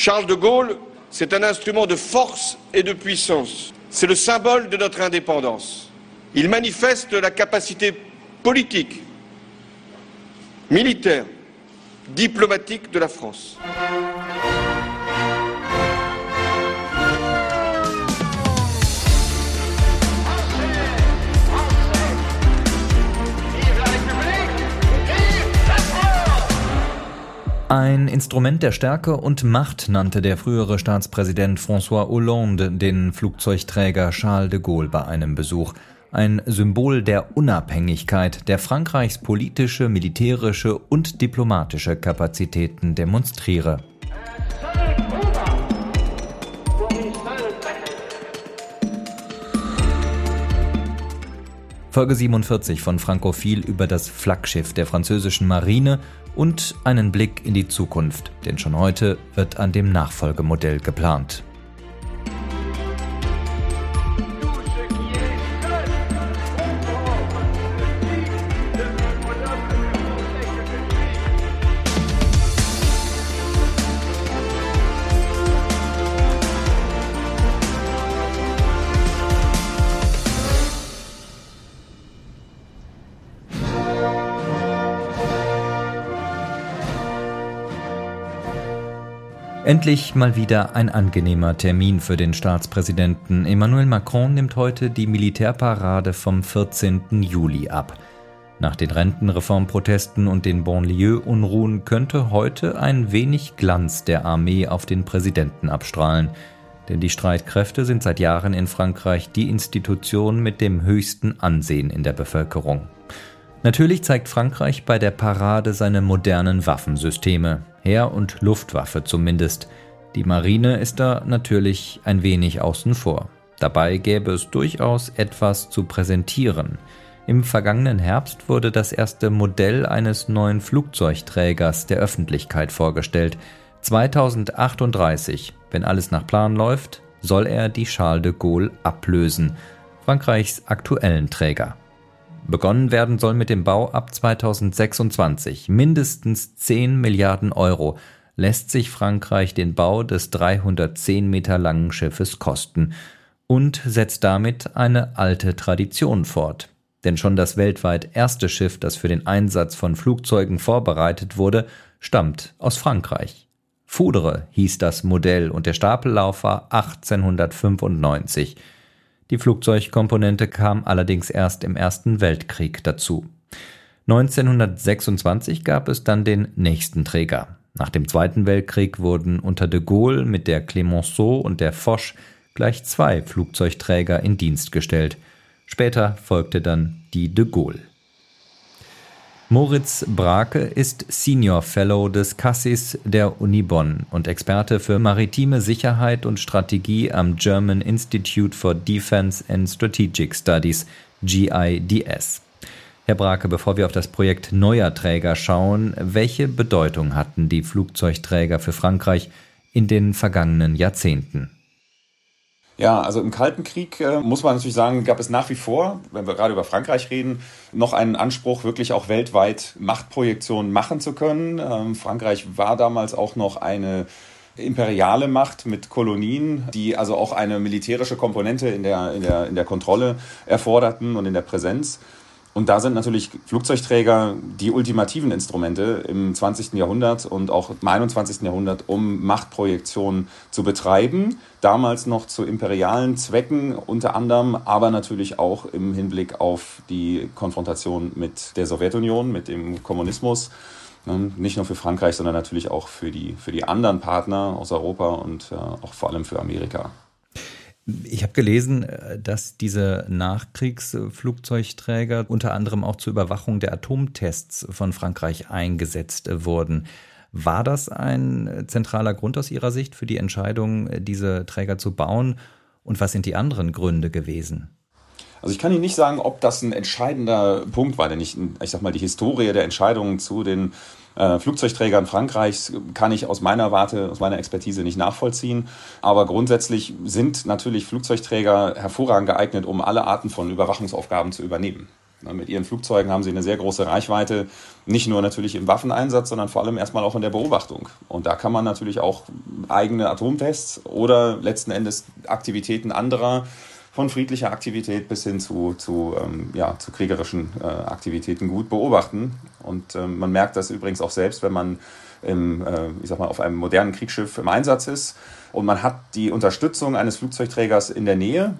Charles de Gaulle, c'est un instrument de force et de puissance. C'est le symbole de notre indépendance. Il manifeste la capacité politique, militaire, diplomatique de la France. Ein Instrument der Stärke und Macht nannte der frühere Staatspräsident François Hollande den Flugzeugträger Charles de Gaulle bei einem Besuch. Ein Symbol der Unabhängigkeit, der Frankreichs politische, militärische und diplomatische Kapazitäten demonstriere. Folge 47 von Frankophil über das Flaggschiff der französischen Marine und einen Blick in die Zukunft, denn schon heute wird an dem Nachfolgemodell geplant. Endlich mal wieder ein angenehmer Termin für den Staatspräsidenten. Emmanuel Macron nimmt heute die Militärparade vom 14. Juli ab. Nach den Rentenreformprotesten und den Banlieue-Unruhen könnte heute ein wenig Glanz der Armee auf den Präsidenten abstrahlen. Denn die Streitkräfte sind seit Jahren in Frankreich die Institution mit dem höchsten Ansehen in der Bevölkerung. Natürlich zeigt Frankreich bei der Parade seine modernen Waffensysteme. Heer- und Luftwaffe zumindest. Die Marine ist da natürlich ein wenig außen vor. Dabei gäbe es durchaus etwas zu präsentieren. Im vergangenen Herbst wurde das erste Modell eines neuen Flugzeugträgers der Öffentlichkeit vorgestellt. 2038, wenn alles nach Plan läuft, soll er die Charles de Gaulle ablösen, Frankreichs aktuellen Träger. Begonnen werden soll mit dem Bau ab 2026. Mindestens 10 Milliarden Euro lässt sich Frankreich den Bau des 310 Meter langen Schiffes kosten und setzt damit eine alte Tradition fort. Denn schon das weltweit erste Schiff, das für den Einsatz von Flugzeugen vorbereitet wurde, stammt aus Frankreich. Foudre hieß das Modell und der Stapellauf war 1895. Die Flugzeugkomponente kam allerdings erst im Ersten Weltkrieg dazu. 1926 gab es dann den nächsten Träger. Nach dem Zweiten Weltkrieg wurden unter de Gaulle mit der Clemenceau und der Foch gleich zwei Flugzeugträger in Dienst gestellt. Später folgte dann die de Gaulle. Moritz Brake ist Senior Fellow des Cassis der Uni Bonn und Experte für maritime Sicherheit und Strategie am German Institute for Defense and Strategic Studies, GIDS. Herr Brake, bevor wir auf das Projekt neuer Träger schauen, welche Bedeutung hatten die Flugzeugträger für Frankreich in den vergangenen Jahrzehnten? Ja, also im Kalten Krieg äh, muss man natürlich sagen, gab es nach wie vor, wenn wir gerade über Frankreich reden, noch einen Anspruch, wirklich auch weltweit Machtprojektionen machen zu können. Ähm, Frankreich war damals auch noch eine imperiale Macht mit Kolonien, die also auch eine militärische Komponente in der, in der, in der Kontrolle erforderten und in der Präsenz. Und da sind natürlich Flugzeugträger die ultimativen Instrumente im 20. Jahrhundert und auch im 21. Jahrhundert, um Machtprojektion zu betreiben. Damals noch zu imperialen Zwecken unter anderem, aber natürlich auch im Hinblick auf die Konfrontation mit der Sowjetunion, mit dem Kommunismus. Ähm, nicht nur für Frankreich, sondern natürlich auch für die, für die anderen Partner aus Europa und äh, auch vor allem für Amerika. Ich habe gelesen, äh, dass diese Nachkriegsflugzeugträger unter anderem auch zur Überwachung der Atomtests von Frankreich eingesetzt wurden. War das ein zentraler Grund aus Ihrer Sicht für die Entscheidung, diese Träger zu bauen? Und was sind die anderen Gründe gewesen? Also ich kann Ihnen nicht sagen, ob das ein entscheidender Punkt war, denn ich, ich sag mal, die Historie der Entscheidungen zu den äh, Flugzeugträgern Frankreichs kann ich aus meiner Warte, aus meiner Expertise nicht nachvollziehen. Aber grundsätzlich sind natürlich Flugzeugträger hervorragend geeignet, um alle Arten von Überwachungsaufgaben zu übernehmen. Mit ihren Flugzeugen haben sie eine sehr große Reichweite, nicht nur natürlich im Waffeneinsatz, sondern vor allem erstmal auch in der Beobachtung. Und da kann man natürlich auch eigene Atomtests oder letzten Endes Aktivitäten anderer von friedlicher Aktivität bis hin zu, zu, ähm, ja, zu kriegerischen äh, Aktivitäten gut beobachten. Und ähm, man merkt das übrigens auch selbst, wenn man im, äh, ich sag mal, auf einem modernen Kriegsschiff im Einsatz ist und man hat die Unterstützung eines Flugzeugträgers in der Nähe,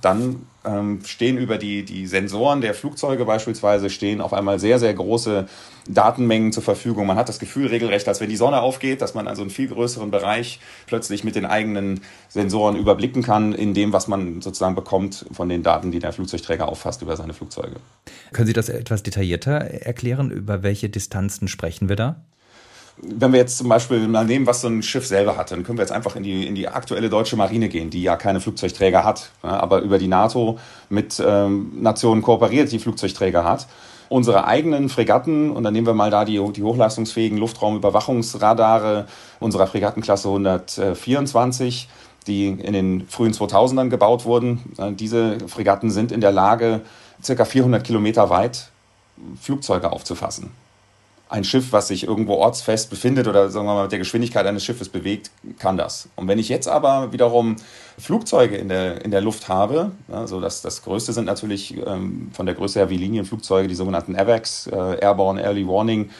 dann ähm, stehen über die, die Sensoren der Flugzeuge beispielsweise stehen auf einmal sehr, sehr große Datenmengen zur Verfügung. Man hat das Gefühl regelrecht, als wenn die Sonne aufgeht, dass man also einen viel größeren Bereich plötzlich mit den eigenen Sensoren überblicken kann, in dem, was man sozusagen bekommt von den Daten, die der Flugzeugträger auffasst über seine Flugzeuge. Können Sie das etwas detaillierter erklären? Über welche Distanzen sprechen wir da? Wenn wir jetzt zum Beispiel mal nehmen, was so ein Schiff selber hat, dann können wir jetzt einfach in die, in die aktuelle deutsche Marine gehen, die ja keine Flugzeugträger hat, aber über die NATO mit ähm, Nationen kooperiert, die Flugzeugträger hat. Unsere eigenen Fregatten, und dann nehmen wir mal da die, die hochleistungsfähigen Luftraumüberwachungsradare unserer Fregattenklasse 124, die in den frühen 2000ern gebaut wurden. Diese Fregatten sind in der Lage, circa 400 Kilometer weit Flugzeuge aufzufassen ein Schiff, was sich irgendwo ortsfest befindet oder sagen wir mal mit der Geschwindigkeit eines Schiffes bewegt, kann das. Und wenn ich jetzt aber wiederum Flugzeuge in der, in der Luft habe, also das, das größte sind natürlich ähm, von der Größe her wie Linienflugzeuge, die sogenannten AVAX, äh, Airborne Early Warning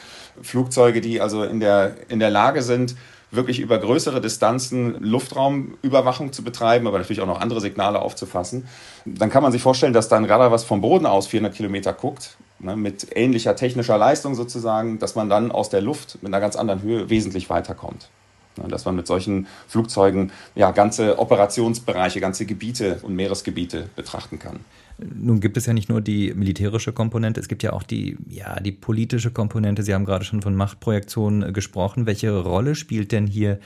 Flugzeuge, die also in der, in der Lage sind, wirklich über größere Distanzen Luftraumüberwachung zu betreiben, aber natürlich auch noch andere Signale aufzufassen, dann kann man sich vorstellen, dass dann Radar, was vom Boden aus 400 Kilometer guckt, ne, mit ähnlicher technischer Leistung sozusagen, dass man dann aus der Luft mit einer ganz anderen Höhe wesentlich weiterkommt. Ne, dass man mit solchen Flugzeugen ja ganze Operationsbereiche, ganze Gebiete und Meeresgebiete betrachten kann. Nun gibt es ja nicht nur die militärische Komponente, es gibt ja auch die, ja, die politische Komponente. Sie haben gerade schon von Machtprojektionen gesprochen. Welche Rolle spielt denn hier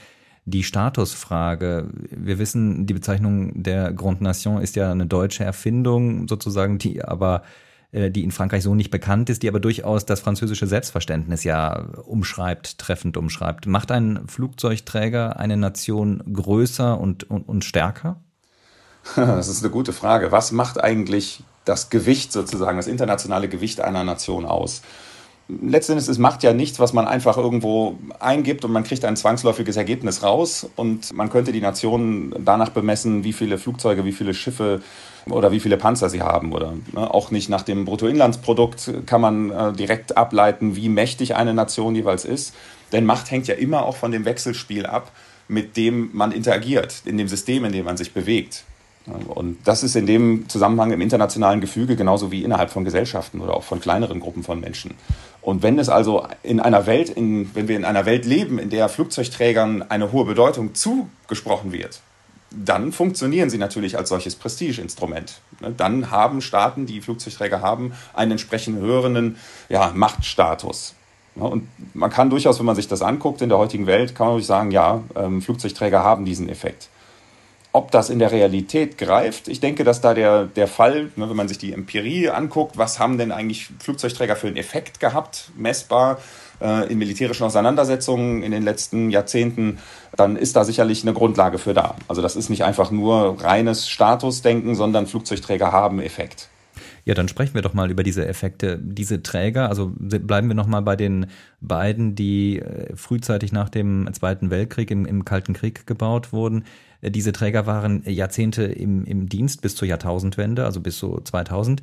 die Statusfrage? Wir wissen, die Bezeichnung der Grande Nation ist ja eine deutsche Erfindung sozusagen, die aber äh, die in Frankreich so nicht bekannt ist, die aber durchaus das französische Selbstverständnis ja umschreibt, treffend umschreibt. Macht ein Flugzeugträger eine Nation größer und, und, und stärker? Das ist eine gute Frage. Was macht eigentlich das Gewicht sozusagen, das internationale Gewicht einer Nation aus? Letztendlich es macht ja nichts, was man einfach irgendwo eingibt und man kriegt ein zwangsläufiges Ergebnis raus und man könnte die Nationen danach bemessen, wie viele Flugzeuge, wie viele Schiffe oder wie viele Panzer sie haben oder ne, auch nicht nach dem Bruttoinlandsprodukt kann man äh, direkt ableiten, wie mächtig eine Nation jeweils ist, denn Macht hängt ja immer auch von dem Wechselspiel ab, mit dem man interagiert, in dem System, in dem man sich bewegt. Und das ist in dem Zusammenhang im internationalen Gefüge genauso wie innerhalb von Gesellschaften oder auch von kleineren Gruppen von Menschen. Und wenn es also in einer Welt, in, wenn wir in einer Welt leben, in der Flugzeugträgern eine hohe Bedeutung zugesprochen wird, dann funktionieren sie natürlich als solches Prestigeinstrument. Dann haben Staaten, die Flugzeugträger haben, einen entsprechend höheren ja, Machtstatus. Und man kann durchaus, wenn man sich das anguckt in der heutigen Welt, kann man sagen, ja, ähm, Flugzeugträger haben diesen Effekt. Ob das in der Realität greift, ich denke, dass da der, der Fall, ne, wenn man sich die Empirie anguckt, was haben denn eigentlich Flugzeugträger für einen Effekt gehabt, messbar äh, in militärischen Auseinandersetzungen in den letzten Jahrzehnten, dann ist da sicherlich eine Grundlage für da. Also das ist nicht einfach nur reines Statusdenken, sondern Flugzeugträger haben Effekt. Ja, dann sprechen wir doch mal über diese Effekte. Diese Träger, also bleiben wir noch mal bei den beiden, die äh, frühzeitig nach dem Zweiten Weltkrieg im, im Kalten Krieg gebaut wurden. Diese Träger waren Jahrzehnte im, im Dienst bis zur Jahrtausendwende, also bis so 2000.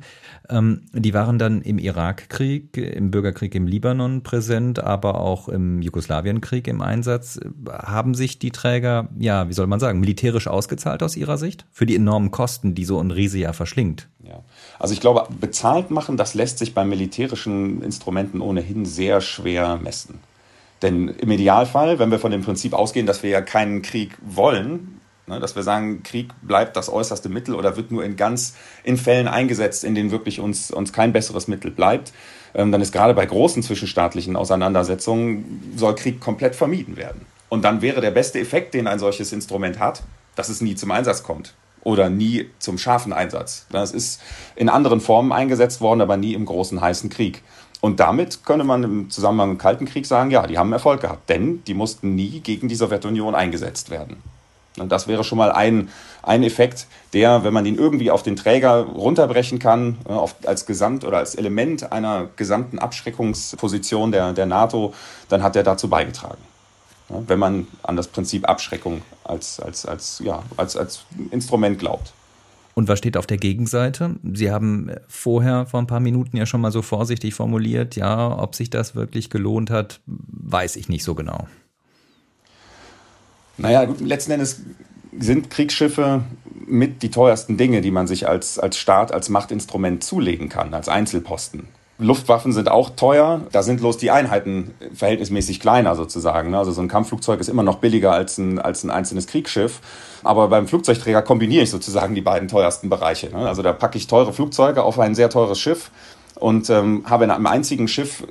Ähm, die waren dann im Irakkrieg, im Bürgerkrieg im Libanon präsent, aber auch im Jugoslawienkrieg im Einsatz. Haben sich die Träger, ja, wie soll man sagen, militärisch ausgezahlt aus Ihrer Sicht? Für die enormen Kosten, die so ein Riese ja verschlingt. Ja. Also ich glaube, bezahlt machen, das lässt sich bei militärischen Instrumenten ohnehin sehr schwer messen. Denn im Idealfall, wenn wir von dem Prinzip ausgehen, dass wir ja keinen Krieg wollen, Ne, dass wir sagen, Krieg bleibt das äußerste Mittel oder wird nur in ganz in Fällen eingesetzt, in denen wirklich uns, uns kein besseres Mittel bleibt. Ähm, dann ist gerade bei großen zwischenstaatlichen Auseinandersetzungen soll Krieg komplett vermieden werden. Und dann wäre der beste Effekt, den ein solches Instrument hat, dass es nie zum Einsatz kommt oder nie zum scharfen Einsatz. Das ist in anderen Formen eingesetzt worden, aber nie im großen heißen Krieg. Und damit könnte man im Zusammenhang mit dem Kalten Krieg sagen, ja, die haben Erfolg gehabt, denn die mussten nie gegen die Sowjetunion eingesetzt werden. Und das wäre schon mal ein, ein Effekt, der, wenn man ihn irgendwie auf den Träger runterbrechen kann, äh, auf, als Gesamt oder als Element einer gesamten Abschreckungsposition der, der NATO, dann hat er dazu beigetragen. Ja, wenn man an das Prinzip Abschreckung als, als, als, ja, als, als Instrument glaubt. Und was steht auf der Gegenseite? Sie haben vorher vor ein paar Minuten ja schon mal so vorsichtig formuliert, ja, ob sich das wirklich gelohnt hat, weiß ich nicht so genau. Naja, gut, letzten Endes sind Kriegsschiffe mit die teuersten Dinge, die man sich als, als Staat, als Machtinstrument zulegen kann, als Einzelposten. Luftwaffen sind auch teuer. Da sind bloß die Einheiten verhältnismäßig kleiner sozusagen. Also so ein Kampfflugzeug ist immer noch billiger als ein, als ein einzelnes Kriegsschiff. Aber beim Flugzeugträger kombiniere ich sozusagen die beiden teuersten Bereiche. Ne? Also da packe ich teure Flugzeuge auf ein sehr teures Schiff und ähm, habe in einem einzigen Schiff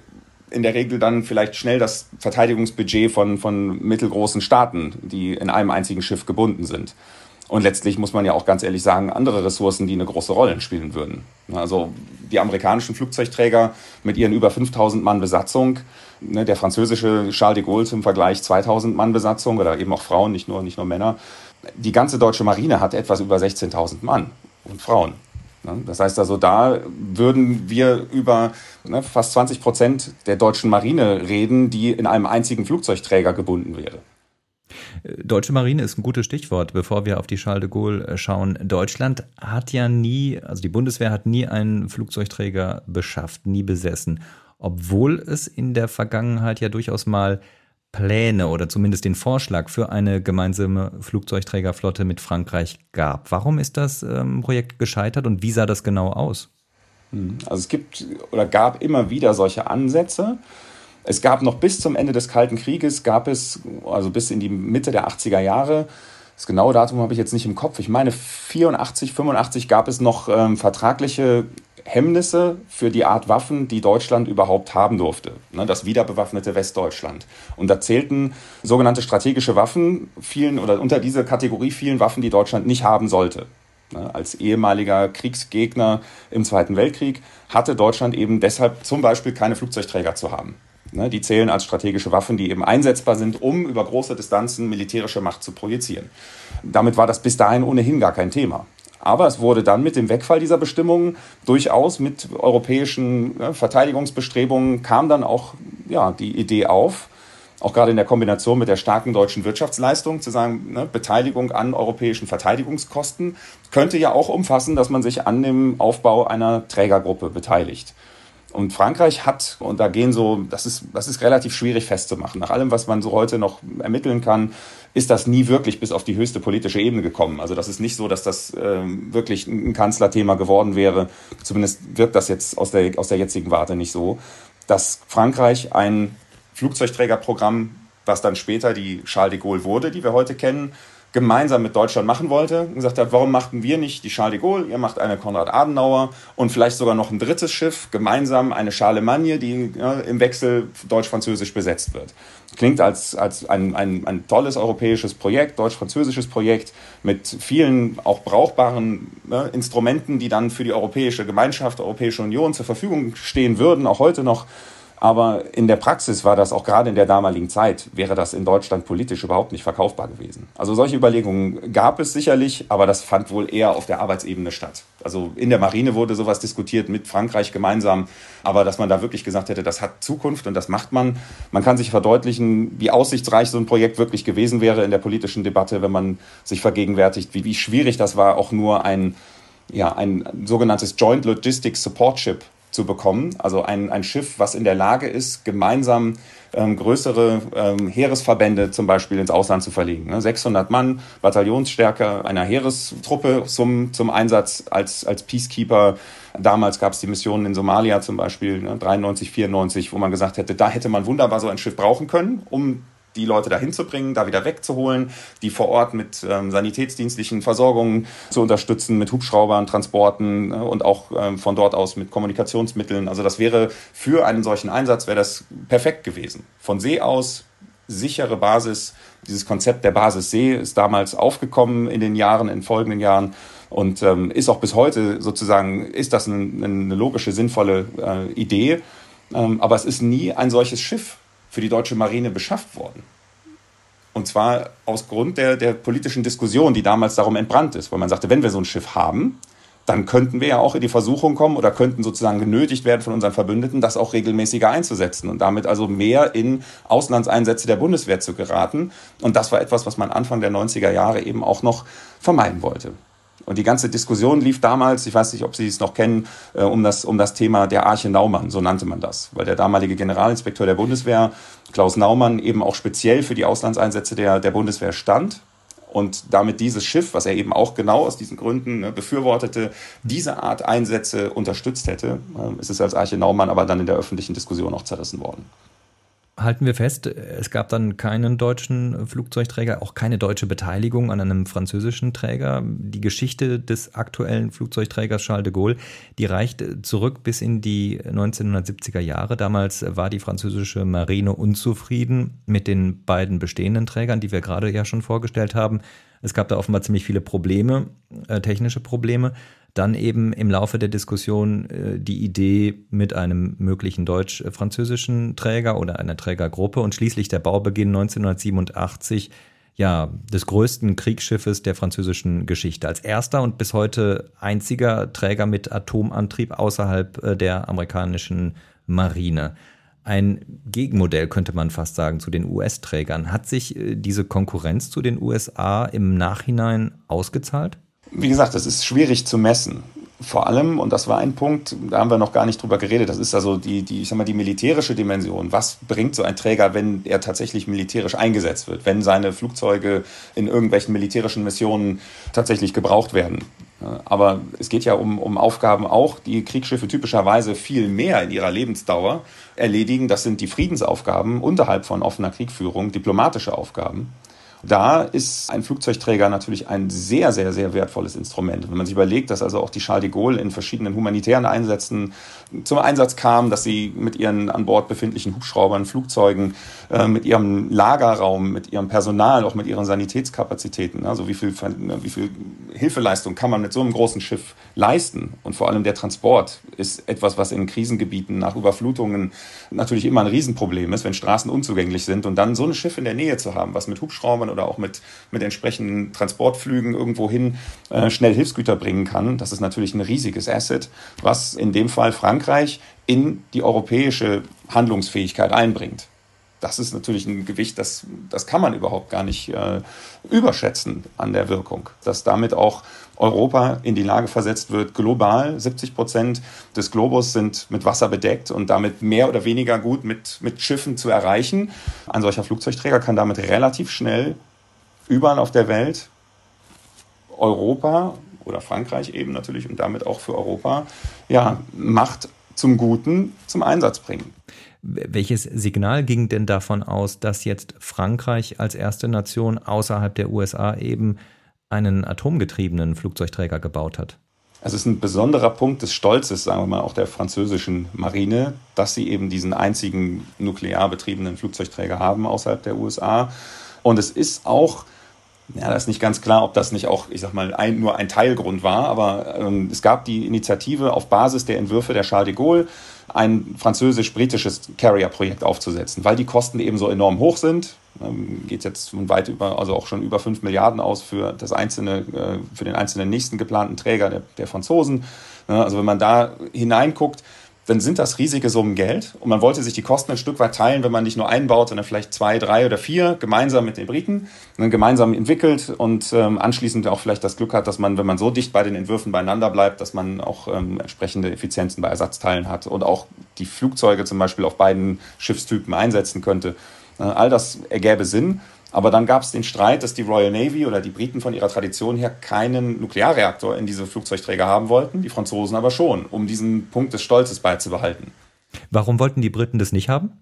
in der Regel dann vielleicht schnell das Verteidigungsbudget von, von mittelgroßen Staaten, die in einem einzigen Schiff gebunden sind. Und letztlich muss man ja auch ganz ehrlich sagen, andere Ressourcen, die eine große Rolle spielen würden. Also die amerikanischen Flugzeugträger mit ihren über 5000 Mann Besatzung, ne, der französische Charles de Gaulle zum Vergleich 2000 Mann Besatzung oder eben auch Frauen, nicht nur, nicht nur Männer. Die ganze deutsche Marine hat etwas über 16.000 Mann und Frauen. Ne. Das heißt also, da würden wir über ne, fast 20 Prozent der deutschen Marine reden, die in einem einzigen Flugzeugträger gebunden wäre. Deutsche Marine ist ein gutes Stichwort, bevor wir auf die Charles de Gaulle äh, schauen. Deutschland hat ja nie, also die Bundeswehr hat nie einen Flugzeugträger beschafft, nie besessen, obwohl es in der Vergangenheit ja durchaus mal Pläne oder zumindest den Vorschlag für eine gemeinsame Flugzeugträgerflotte mit Frankreich gab. Warum ist das ähm, Projekt gescheitert und wie sah das genau aus? Hm, also es gibt oder gab immer wieder solche Ansätze. Es gab noch bis zum Ende des Kalten Krieges, gab es, also bis in die Mitte der 80er Jahre, das genaue Datum habe ich jetzt nicht im Kopf, ich meine 84, 85 gab es noch ähm, vertragliche Hemmnisse für die Art Waffen, die Deutschland überhaupt haben durfte. Ne, das wiederbewaffnete Westdeutschland. Und da zählten sogenannte strategische Waffen, vielen oder unter diese Kategorie vielen Waffen, die Deutschland nicht haben sollte. Ne, als ehemaliger Kriegsgegner im Zweiten Weltkrieg hatte Deutschland eben deshalb zum Beispiel keine Flugzeugträger zu haben. Ne, die zählen als strategische Waffen, die eben einsetzbar sind, um über große Distanzen militärische Macht zu projizieren. Damit war das bis dahin ohnehin gar kein Thema. Aber es wurde dann mit dem Wegfall dieser Bestimmungen durchaus mit europäischen ne, Verteidigungsbestrebungen kam dann auch ja, die Idee auf, auch gerade in der Kombination mit der starken deutschen Wirtschaftsleistung, zu sagen, ne, Beteiligung an europäischen Verteidigungskosten könnte ja auch umfassen, dass man sich an dem Aufbau einer Trägergruppe beteiligt. Und Frankreich hat, und da gehen so, das ist, das ist relativ schwierig festzumachen. Nach allem, was man so heute noch ermitteln kann, ist das nie wirklich bis auf die höchste politische Ebene gekommen. Also das ist nicht so, dass das äh, wirklich ein Kanzlerthema geworden wäre. Zumindest wirkt das jetzt aus der, aus der jetzigen Warte nicht so, dass Frankreich ein Flugzeugträgerprogramm, was dann später die Charles de Gaulle wurde, die wir heute kennen, gemeinsam mit Deutschland machen wollte und gesagt hat, warum machten wir nicht die Charles de Gaulle, ihr macht eine Konrad Adenauer und vielleicht sogar noch ein drittes Schiff, gemeinsam eine Charlemagne, die ja, im Wechsel deutsch-französisch besetzt wird. Klingt als, als ein, ein, ein tolles europäisches Projekt, deutsch-französisches Projekt mit vielen auch brauchbaren ne, Instrumenten, die dann für die Europäische Gemeinschaft, Europäische Union zur Verfügung stehen würden, auch heute noch. Aber in der Praxis war das auch gerade in der damaligen Zeit, wäre das in Deutschland politisch überhaupt nicht verkaufbar gewesen. Also solche Überlegungen gab es sicherlich, aber das fand wohl eher auf der Arbeitsebene statt. Also in der Marine wurde sowas diskutiert mit Frankreich gemeinsam, aber dass man da wirklich gesagt hätte, das hat Zukunft und das macht man. Man kann sich verdeutlichen, wie aussichtsreich so ein Projekt wirklich gewesen wäre in der politischen Debatte, wenn man sich vergegenwärtigt, wie, wie schwierig das war, auch nur ein, ja, ein sogenanntes Joint Logistics Support Ship zu bekommen. Also ein, ein Schiff, was in der Lage ist, gemeinsam ähm, größere ähm, Heeresverbände zum Beispiel ins Ausland zu verlegen. Ne? 600 Mann, Bataillonsstärke einer Heerestruppe zum, zum Einsatz als, als Peacekeeper. Damals gab es die Missionen in Somalia zum Beispiel, ne, 93, 94, wo man gesagt hätte, da hätte man wunderbar so ein Schiff brauchen können, um die Leute dahin zu bringen, da wieder wegzuholen, die vor Ort mit ähm, sanitätsdienstlichen Versorgungen zu unterstützen, mit Hubschraubern, Transporten äh, und auch ähm, von dort aus mit Kommunikationsmitteln. Also das wäre für einen solchen Einsatz wäre das perfekt gewesen. Von See aus sichere Basis. Dieses Konzept der Basis See ist damals aufgekommen in den Jahren, in folgenden Jahren und ähm, ist auch bis heute sozusagen, ist das eine, eine logische, sinnvolle äh, Idee. Ähm, aber es ist nie ein solches Schiff für die deutsche Marine beschafft worden. Und zwar aus Grund der, der politischen Diskussion, die damals darum entbrannt ist, weil man sagte, wenn wir so ein Schiff haben, dann könnten wir ja auch in die Versuchung kommen oder könnten sozusagen genötigt werden von unseren Verbündeten, das auch regelmäßiger einzusetzen und damit also mehr in Auslandseinsätze der Bundeswehr zu geraten. Und das war etwas, was man Anfang der 90er Jahre eben auch noch vermeiden wollte. Und die ganze Diskussion lief damals, ich weiß nicht, ob Sie es noch kennen, äh, um, das, um das Thema der Arche Naumann, so nannte man das. Weil der damalige Generalinspekteur der Bundeswehr, Klaus Naumann, eben auch speziell für die Auslandseinsätze der, der Bundeswehr stand und damit dieses Schiff, was er eben auch genau aus diesen Gründen ne, befürwortete, diese Art Einsätze unterstützt hätte. Ähm, es ist als Arche Naumann aber dann in der öffentlichen Diskussion auch zerrissen worden halten wir fest, es gab dann keinen deutschen Flugzeugträger, auch keine deutsche Beteiligung an einem französischen Träger. Die Geschichte des aktuellen Flugzeugträgers Charles de Gaulle, die reicht zurück bis in die 1970er Jahre. Damals war die französische Marine unzufrieden mit den beiden bestehenden Trägern, die wir gerade ja schon vorgestellt haben. Es gab da offenbar ziemlich viele Probleme, äh, technische Probleme dann eben im Laufe der Diskussion äh, die Idee mit einem möglichen deutsch-französischen Träger oder einer Trägergruppe und schließlich der Baubeginn 1987 ja, des größten Kriegsschiffes der französischen Geschichte. Als erster und bis heute einziger Träger mit Atomantrieb außerhalb äh, der amerikanischen Marine. Ein Gegenmodell könnte man fast sagen zu den US-Trägern. Hat sich äh, diese Konkurrenz zu den USA im Nachhinein ausgezahlt? Wie gesagt, das ist schwierig zu messen. Vor allem, und das war ein Punkt, da haben wir noch gar nicht drüber geredet, das ist also die, die, ich sag mal, die militärische Dimension. Was bringt so ein Träger, wenn er tatsächlich militärisch eingesetzt wird, wenn seine Flugzeuge in irgendwelchen militärischen Missionen tatsächlich gebraucht werden? Aber es geht ja um, um Aufgaben auch, die Kriegsschiffe typischerweise viel mehr in ihrer Lebensdauer erledigen. Das sind die Friedensaufgaben unterhalb von offener Kriegführung, diplomatische Aufgaben. Da ist ein Flugzeugträger natürlich ein sehr, sehr, sehr wertvolles Instrument. Wenn man sich überlegt, dass also auch die Charles de Gaulle in verschiedenen humanitären Einsätzen zum Einsatz kam, dass sie mit ihren an Bord befindlichen Hubschraubern, Flugzeugen, äh, mit ihrem Lagerraum, mit ihrem Personal, auch mit ihren Sanitätskapazitäten, also wie viel, wie viel Hilfeleistung kann man mit so einem großen Schiff leisten? Und vor allem der Transport ist etwas, was in Krisengebieten nach Überflutungen natürlich immer ein Riesenproblem ist, wenn Straßen unzugänglich sind. Und dann so ein Schiff in der Nähe zu haben, was mit Hubschraubern oder auch mit, mit entsprechenden Transportflügen irgendwohin äh, schnell Hilfsgüter bringen kann, das ist natürlich ein riesiges Asset, was in dem Fall Frankreich in die europäische Handlungsfähigkeit einbringt das ist natürlich ein Gewicht, das, das kann man überhaupt gar nicht äh, überschätzen an der Wirkung. Dass damit auch Europa in die Lage versetzt wird, global 70 Prozent des Globus sind mit Wasser bedeckt und damit mehr oder weniger gut mit, mit Schiffen zu erreichen. Ein solcher Flugzeugträger kann damit relativ schnell überall auf der Welt Europa oder Frankreich eben natürlich und damit auch für Europa ja, Macht zum Guten zum Einsatz bringen. Welches Signal ging denn davon aus, dass jetzt Frankreich als erste Nation außerhalb der USA eben einen atomgetriebenen Flugzeugträger gebaut hat? Es ist ein besonderer Punkt des Stolzes, sagen wir mal, auch der französischen Marine, dass sie eben diesen einzigen nuklear betriebenen Flugzeugträger haben außerhalb der USA. Und es ist auch ja, da ist nicht ganz klar, ob das nicht auch, ich sag mal, ein, nur ein Teilgrund war, aber ähm, es gab die Initiative auf Basis der Entwürfe der Charles de Gaulle, ein französisch-britisches Carrier-Projekt aufzusetzen, weil die Kosten eben so enorm hoch sind. Ähm, geht jetzt weit über, also auch schon über 5 Milliarden aus für das einzelne, äh, für den einzelnen nächsten geplanten Träger der, der Franzosen. Also wenn man da hineinguckt, dann sind das riesige Summen Geld und man wollte sich die Kosten ein Stück weit teilen, wenn man nicht nur einen baut, sondern vielleicht zwei, drei oder vier gemeinsam mit den Briten, dann gemeinsam entwickelt und ähm, anschließend auch vielleicht das Glück hat, dass man, wenn man so dicht bei den Entwürfen beieinander bleibt, dass man auch ähm, entsprechende Effizienzen bei Ersatzteilen hat und auch die Flugzeuge zum Beispiel auf beiden Schiffstypen einsetzen könnte. Äh, all das ergäbe Sinn. Aber dann gab es den Streit, dass die Royal Navy oder die Briten von ihrer Tradition her keinen Nuklearreaktor in diese Flugzeugträger haben wollten, die Franzosen aber schon, um diesen Punkt des Stolzes beizubehalten. Warum wollten die Briten das nicht haben?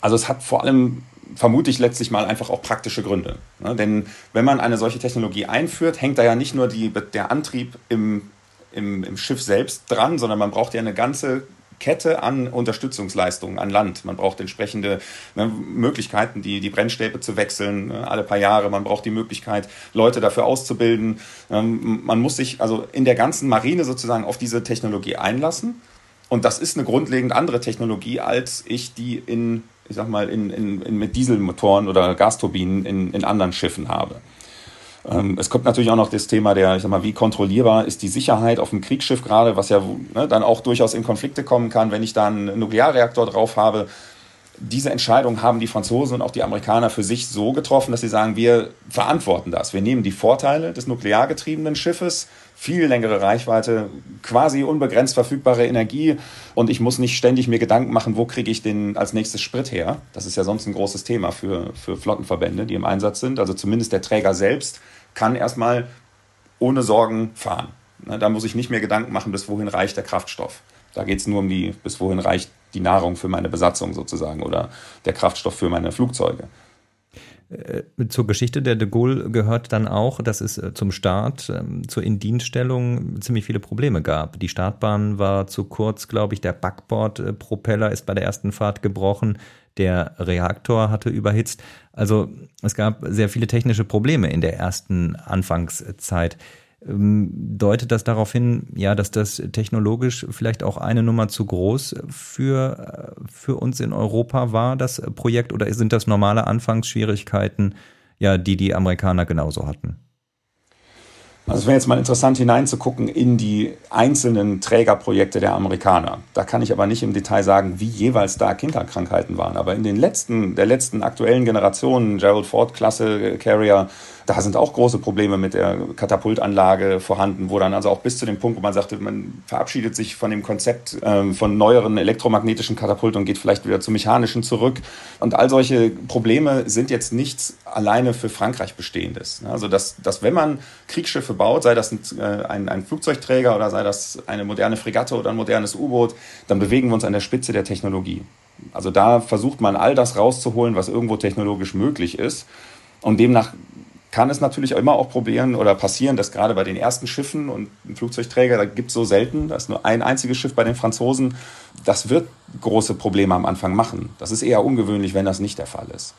Also es hat vor allem vermutlich letztlich mal einfach auch praktische Gründe. Ne? Denn wenn man eine solche Technologie einführt, hängt da ja nicht nur die, der Antrieb im, im, im Schiff selbst dran, sondern man braucht ja eine ganze Kette an Unterstützungsleistungen an Land. Man braucht entsprechende ne, Möglichkeiten, die, die Brennstäbe zu wechseln ne, alle paar Jahre. Man braucht die Möglichkeit, Leute dafür auszubilden. Ähm, man muss sich also in der ganzen Marine sozusagen auf diese Technologie einlassen. Und das ist eine grundlegend andere Technologie, als ich die in ich sag mal, in, in, in mit Dieselmotoren oder Gasturbinen in, in anderen Schiffen habe. Ähm, es kommt natürlich auch noch das Thema der, ich sag mal, wie kontrollierbar ist die Sicherheit auf dem Kriegsschiff gerade, was ja ne, dann auch durchaus in Konflikte kommen kann, wenn ich da einen Nuklearreaktor drauf habe. Diese Entscheidung haben die Franzosen und auch die Amerikaner für sich so getroffen, dass sie sagen, wir verantworten das. Wir nehmen die Vorteile des nukleargetriebenen Schiffes, viel längere Reichweite, quasi unbegrenzt verfügbare Energie und ich muss nicht ständig mir Gedanken machen, wo kriege ich den als nächstes Sprit her. Das ist ja sonst ein großes Thema für, für Flottenverbände, die im Einsatz sind. Also zumindest der Träger selbst kann erstmal ohne Sorgen fahren. Da muss ich nicht mehr Gedanken machen, bis wohin reicht der Kraftstoff. Da geht es nur um die, bis wohin reicht die Nahrung für meine Besatzung sozusagen oder der Kraftstoff für meine Flugzeuge. Äh, zur Geschichte der de Gaulle gehört dann auch, dass es äh, zum Start, ähm, zur Indienststellung ziemlich viele Probleme gab. Die Startbahn war zu kurz, glaube ich, der Backbordpropeller ist bei der ersten Fahrt gebrochen, der Reaktor hatte überhitzt. Also es gab sehr viele technische Probleme in der ersten Anfangszeit. Ähm, deutet das darauf hin, ja, dass das technologisch vielleicht auch eine Nummer zu groß für, äh, für uns in Europa war, das Projekt, oder sind das normale Anfangsschwierigkeiten, ja, die die Amerikaner genauso hatten? Also es wäre jetzt mal interessant hineinzugucken in die einzelnen Trägerprojekte der Amerikaner. Da kann ich aber nicht im Detail sagen, wie jeweils da Kinderkrankheiten waren. Aber in den letzten, der letzten aktuellen Generationen, Gerald Ford Klasse Carrier, da sind auch große Probleme mit der Katapultanlage vorhanden, wo dann also auch bis zu dem Punkt, wo man sagte, man verabschiedet sich von dem Konzept ähm, von neueren elektromagnetischen Katapulten und geht vielleicht wieder zu mechanischen zurück. Und all solche Probleme sind jetzt nichts alleine für Frankreich bestehendes. Also dass, dass wenn man Kriegsschiffe baut, sei das ein, äh, ein, ein Flugzeugträger oder sei das eine moderne Fregatte oder ein modernes U-Boot, dann bewegen wir uns an der Spitze der Technologie. Also da versucht man all das rauszuholen, was irgendwo technologisch möglich ist. Und demnach kann es natürlich immer auch probieren oder passieren, dass gerade bei den ersten Schiffen und Flugzeugträger, da gibt es so selten, da ist nur ein einziges Schiff bei den Franzosen, das wird große Probleme am Anfang machen. Das ist eher ungewöhnlich, wenn das nicht der Fall ist.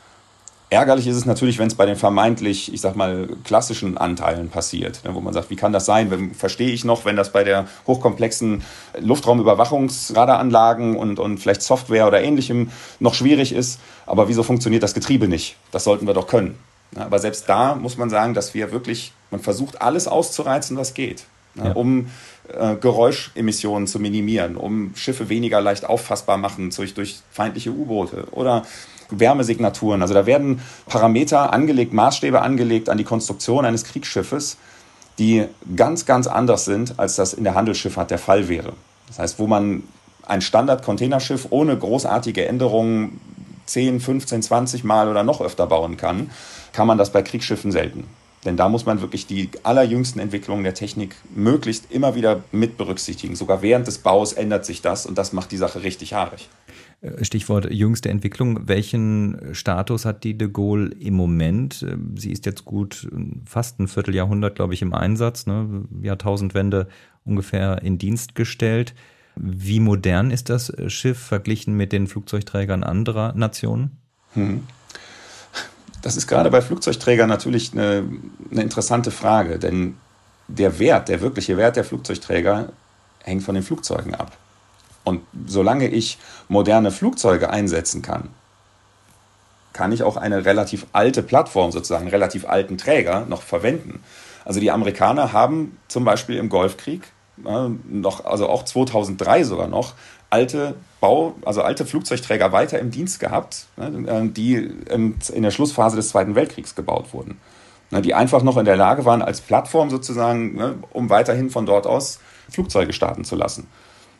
Ärgerlich ist es natürlich, wenn es bei den vermeintlich, ich sag mal, klassischen Anteilen passiert, ne, wo man sagt, wie kann das sein? Verstehe ich noch, wenn das bei der hochkomplexen Luftraumüberwachungsradaranlagen und, und vielleicht Software oder ähnlichem noch schwierig ist. Aber wieso funktioniert das Getriebe nicht? Das sollten wir doch können. Aber selbst da muss man sagen, dass wir wirklich, man versucht alles auszureizen, was geht, ja. um äh, Geräuschemissionen zu minimieren, um Schiffe weniger leicht auffassbar machen durch, durch feindliche U-Boote oder Wärmesignaturen. Also da werden Parameter angelegt, Maßstäbe angelegt an die Konstruktion eines Kriegsschiffes, die ganz, ganz anders sind, als das in der Handelsschifffahrt der Fall wäre. Das heißt, wo man ein Standard-Containerschiff ohne großartige Änderungen 10, 15, 20 Mal oder noch öfter bauen kann, kann man das bei Kriegsschiffen selten. Denn da muss man wirklich die allerjüngsten Entwicklungen der Technik möglichst immer wieder mit berücksichtigen. Sogar während des Baus ändert sich das und das macht die Sache richtig haarig. Äh, Stichwort jüngste Entwicklung. Welchen Status hat die de Gaulle im Moment? Äh, sie ist jetzt gut fast ein Vierteljahrhundert, glaube ich, im Einsatz, ne? Jahrtausendwende ungefähr in Dienst gestellt. Wie modern ist das Schiff verglichen mit den Flugzeugträgern anderer Nationen? Hm. Das ist gerade bei Flugzeugträgern natürlich eine, eine interessante Frage, denn der Wert, der wirkliche Wert der Flugzeugträger hängt von den Flugzeugen ab. Und solange ich moderne Flugzeuge einsetzen kann, kann ich auch eine relativ alte Plattform, sozusagen relativ alten Träger noch verwenden. Also die Amerikaner haben zum Beispiel im Golfkrieg äh, noch, also auch 2003 sogar noch, alte Bau, also alte Flugzeugträger weiter im Dienst gehabt, ne, die in der Schlussphase des Zweiten Weltkriegs gebaut wurden. Ne, die einfach noch in der Lage waren, als Plattform sozusagen, ne, um weiterhin von dort aus Flugzeuge starten zu lassen.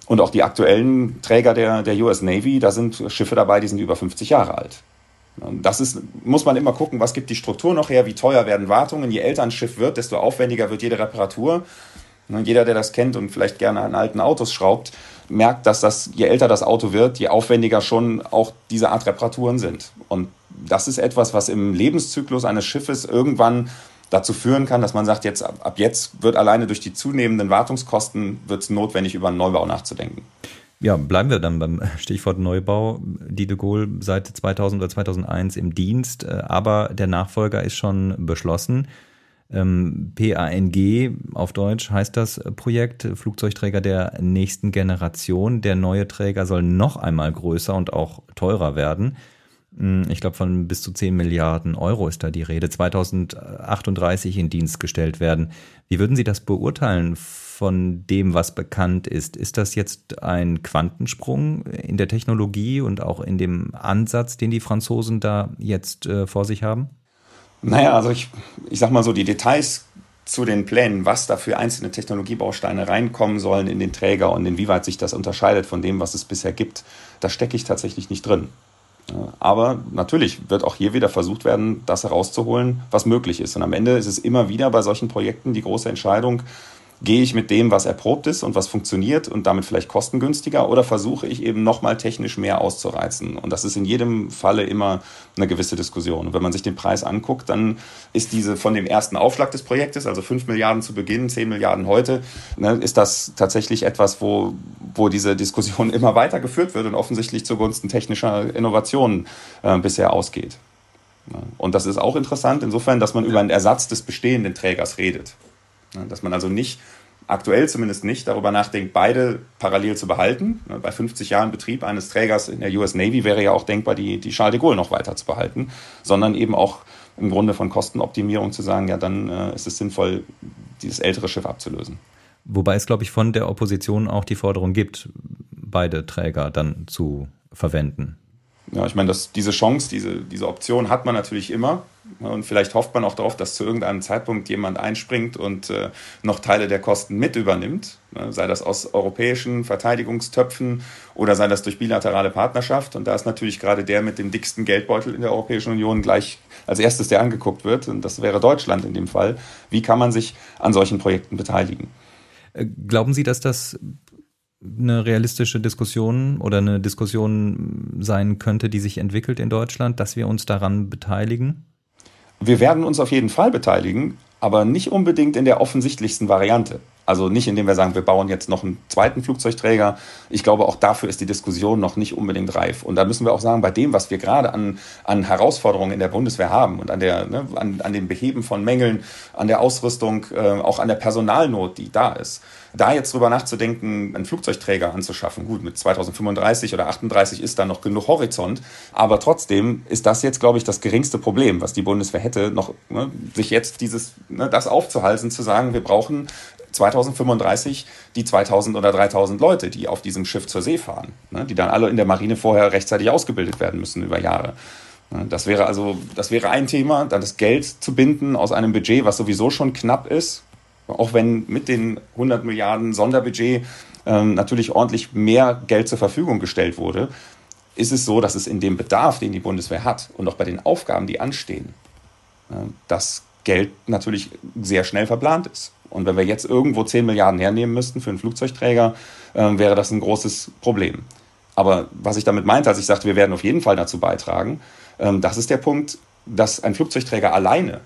Und auch die aktuellen Träger der, der US Navy, da sind Schiffe dabei, die sind über 50 Jahre alt. Das ist, muss man immer gucken, was gibt die Struktur noch her, wie teuer werden Wartungen. Je älter ein Schiff wird, desto aufwendiger wird jede Reparatur. Jeder, der das kennt und vielleicht gerne an alten Autos schraubt, merkt, dass das, je älter das Auto wird, je aufwendiger schon auch diese Art Reparaturen sind. Und das ist etwas, was im Lebenszyklus eines Schiffes irgendwann dazu führen kann, dass man sagt, jetzt ab jetzt wird alleine durch die zunehmenden Wartungskosten wird es notwendig, über einen Neubau nachzudenken. Ja, bleiben wir dann beim Stichwort Neubau. Die de Gaulle seit 2000 oder 2001 im Dienst, äh, aber der Nachfolger ist schon beschlossen. Ähm, PANG auf Deutsch heißt das Projekt Flugzeugträger der nächsten Generation. Der neue Träger soll noch einmal größer und auch teurer werden. Hm, ich glaube, von bis zu 10 Milliarden Euro ist da die Rede, 2038 in Dienst gestellt werden. Wie würden Sie das beurteilen von dem, was bekannt ist? Ist das jetzt ein Quantensprung in der Technologie und auch in dem Ansatz, den die Franzosen da jetzt äh, vor sich haben? Naja, also ich, ich sag mal so, die Details zu den Plänen, was da für einzelne Technologiebausteine reinkommen sollen in den Träger und inwieweit sich das unterscheidet von dem, was es bisher gibt, da stecke ich tatsächlich nicht drin. Aber natürlich wird auch hier wieder versucht werden, das herauszuholen, was möglich ist. Und am Ende ist es immer wieder bei solchen Projekten die große Entscheidung, Gehe ich mit dem, was erprobt ist und was funktioniert und damit vielleicht kostengünstiger oder versuche ich eben nochmal technisch mehr auszureizen? Und das ist in jedem Falle immer eine gewisse Diskussion. Und wenn man sich den Preis anguckt, dann ist diese von dem ersten Aufschlag des Projektes, also 5 Milliarden zu Beginn, 10 Milliarden heute, ne, ist das tatsächlich etwas, wo, wo diese Diskussion immer weiter geführt wird und offensichtlich zugunsten technischer Innovationen äh, bisher ausgeht. Und das ist auch interessant insofern, dass man über einen Ersatz des bestehenden Trägers redet. Dass man also nicht, aktuell zumindest nicht, darüber nachdenkt, beide parallel zu behalten. Bei 50 Jahren Betrieb eines Trägers in der US Navy wäre ja auch denkbar, die, die Charles de Gaulle noch weiter zu behalten, sondern eben auch im Grunde von Kostenoptimierung zu sagen, ja, dann äh, ist es sinnvoll, dieses ältere Schiff abzulösen. Wobei es, glaube ich, von der Opposition auch die Forderung gibt, beide Träger dann zu verwenden. Ja, ich meine, dass diese Chance, diese, diese Option hat man natürlich immer. Und vielleicht hofft man auch darauf, dass zu irgendeinem Zeitpunkt jemand einspringt und äh, noch Teile der Kosten mit übernimmt. Sei das aus europäischen Verteidigungstöpfen oder sei das durch bilaterale Partnerschaft. Und da ist natürlich gerade der mit dem dicksten Geldbeutel in der Europäischen Union gleich als erstes, der angeguckt wird. Und das wäre Deutschland in dem Fall. Wie kann man sich an solchen Projekten beteiligen? Äh, glauben Sie, dass das eine realistische Diskussion oder eine Diskussion sein könnte, die sich entwickelt in Deutschland, dass wir uns daran beteiligen? Wir werden uns auf jeden Fall beteiligen, aber nicht unbedingt in der offensichtlichsten Variante. Also nicht, indem wir sagen, wir bauen jetzt noch einen zweiten Flugzeugträger. Ich glaube, auch dafür ist die Diskussion noch nicht unbedingt reif. Und da müssen wir auch sagen, bei dem, was wir gerade an, an Herausforderungen in der Bundeswehr haben und an, der, ne, an, an dem Beheben von Mängeln, an der Ausrüstung, äh, auch an der Personalnot, die da ist, da jetzt drüber nachzudenken, einen Flugzeugträger anzuschaffen, gut, mit 2035 oder 38 ist da noch genug Horizont, aber trotzdem ist das jetzt, glaube ich, das geringste Problem, was die Bundeswehr hätte, noch ne, sich jetzt dieses, ne, das aufzuhalten, zu sagen, wir brauchen 2035 die 2000 oder 3000 Leute, die auf diesem Schiff zur See fahren, ne, die dann alle in der Marine vorher rechtzeitig ausgebildet werden müssen über Jahre. Ne, das wäre also, das wäre ein Thema, dann das Geld zu binden aus einem Budget, was sowieso schon knapp ist, auch wenn mit den 100 Milliarden Sonderbudget ähm, natürlich ordentlich mehr Geld zur Verfügung gestellt wurde, ist es so, dass es in dem Bedarf, den die Bundeswehr hat und auch bei den Aufgaben, die anstehen, äh, das Geld natürlich sehr schnell verplant ist. Und wenn wir jetzt irgendwo 10 Milliarden hernehmen müssten für einen Flugzeugträger, äh, wäre das ein großes Problem. Aber was ich damit meinte, als ich sagte, wir werden auf jeden Fall dazu beitragen, ähm, das ist der Punkt, dass ein Flugzeugträger alleine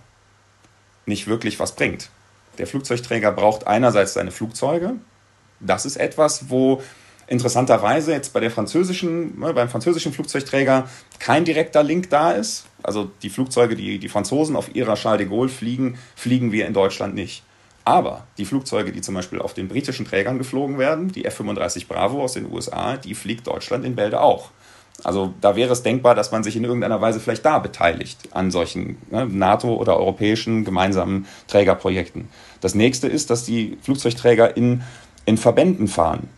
nicht wirklich was bringt. Der Flugzeugträger braucht einerseits seine Flugzeuge. Das ist etwas, wo interessanterweise jetzt bei der französischen, ne, beim französischen Flugzeugträger kein direkter Link da ist. Also die Flugzeuge, die die Franzosen auf ihrer Charles de Gaulle fliegen, fliegen wir in Deutschland nicht. Aber die Flugzeuge, die zum Beispiel auf den britischen Trägern geflogen werden, die F-35 Bravo aus den USA, die fliegt Deutschland in Bälde auch. Also da wäre es denkbar, dass man sich in irgendeiner Weise vielleicht da beteiligt an solchen ne, NATO- oder europäischen gemeinsamen Trägerprojekten. Das nächste ist, dass die Flugzeugträger in, in Verbänden fahren.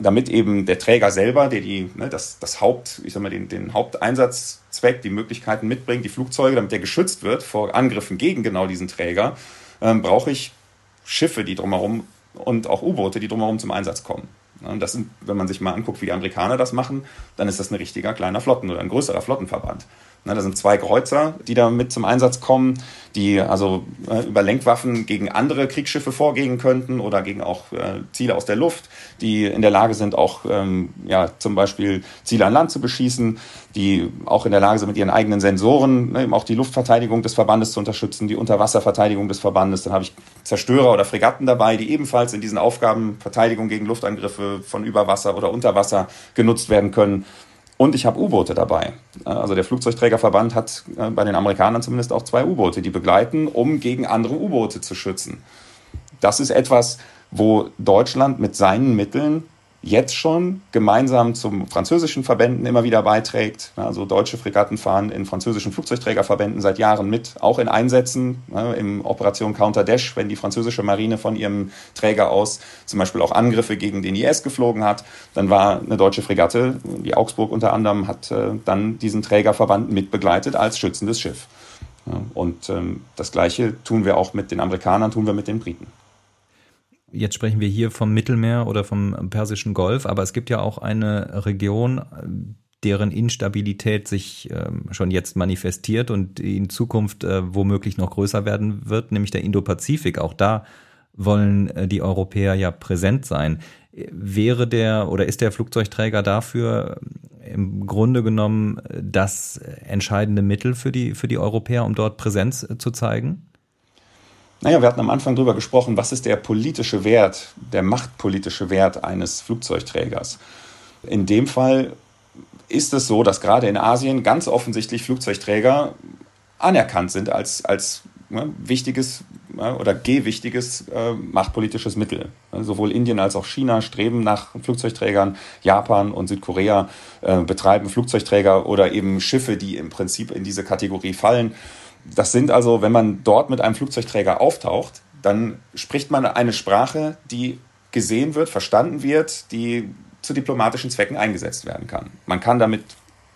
Damit eben der Träger selber, der die, ne, das, das Haupt, ich sag mal, den, den Haupteinsatzzweck, die Möglichkeiten mitbringt, die Flugzeuge, damit der geschützt wird vor Angriffen gegen genau diesen Träger, ähm, brauche ich Schiffe, die drumherum und auch U-Boote, die drumherum zum Einsatz kommen. Und das sind, wenn man sich mal anguckt, wie die Amerikaner das machen, dann ist das ein richtiger kleiner Flotten- oder ein größerer Flottenverband. Ne, da sind zwei Kreuzer, die da mit zum Einsatz kommen, die also äh, über Lenkwaffen gegen andere Kriegsschiffe vorgehen könnten oder gegen auch äh, Ziele aus der Luft, die in der Lage sind, auch ähm, ja, zum Beispiel Ziele an Land zu beschießen, die auch in der Lage sind, mit ihren eigenen Sensoren ne, eben auch die Luftverteidigung des Verbandes zu unterstützen, die Unterwasserverteidigung des Verbandes. Dann habe ich Zerstörer oder Fregatten dabei, die ebenfalls in diesen Aufgaben Verteidigung gegen Luftangriffe von über Wasser oder unter Wasser genutzt werden können. Und ich habe U-Boote dabei. Also der Flugzeugträgerverband hat äh, bei den Amerikanern zumindest auch zwei U-Boote, die begleiten, um gegen andere U-Boote zu schützen. Das ist etwas, wo Deutschland mit seinen Mitteln jetzt schon gemeinsam zum französischen Verbänden immer wieder beiträgt. Also deutsche Fregatten fahren in französischen Flugzeugträgerverbänden seit Jahren mit, auch in Einsätzen, im Operation Counter Dash, wenn die französische Marine von ihrem Träger aus zum Beispiel auch Angriffe gegen den IS geflogen hat, dann war eine deutsche Fregatte, die Augsburg unter anderem, hat äh, dann diesen Trägerverband mitbegleitet als schützendes Schiff. Und ähm, das Gleiche tun wir auch mit den Amerikanern, tun wir mit den Briten. Jetzt sprechen wir hier vom Mittelmeer oder vom Persischen Golf, aber es gibt ja auch eine Region, deren Instabilität sich ähm, schon jetzt manifestiert und in Zukunft äh, womöglich noch größer werden wird, nämlich der Indopazifik. Auch da wollen äh, die Europäer ja präsent sein. Wäre der oder ist der Flugzeugträger dafür im Grunde genommen das entscheidende Mittel für die, für die Europäer, um dort Präsenz zu zeigen? Naja, wir hatten am Anfang darüber gesprochen, was ist der politische Wert, der machtpolitische Wert eines Flugzeugträgers. In dem Fall ist es so, dass gerade in Asien ganz offensichtlich Flugzeugträger anerkannt sind als, als ne, wichtiges ne, oder gewichtiges äh, machtpolitisches Mittel. Sowohl Indien als auch China streben nach Flugzeugträgern. Japan und Südkorea äh, betreiben Flugzeugträger oder eben Schiffe, die im Prinzip in diese Kategorie fallen. Das sind also, wenn man dort mit einem Flugzeugträger auftaucht, dann spricht man eine Sprache, die gesehen wird, verstanden wird, die zu diplomatischen Zwecken eingesetzt werden kann. Man kann damit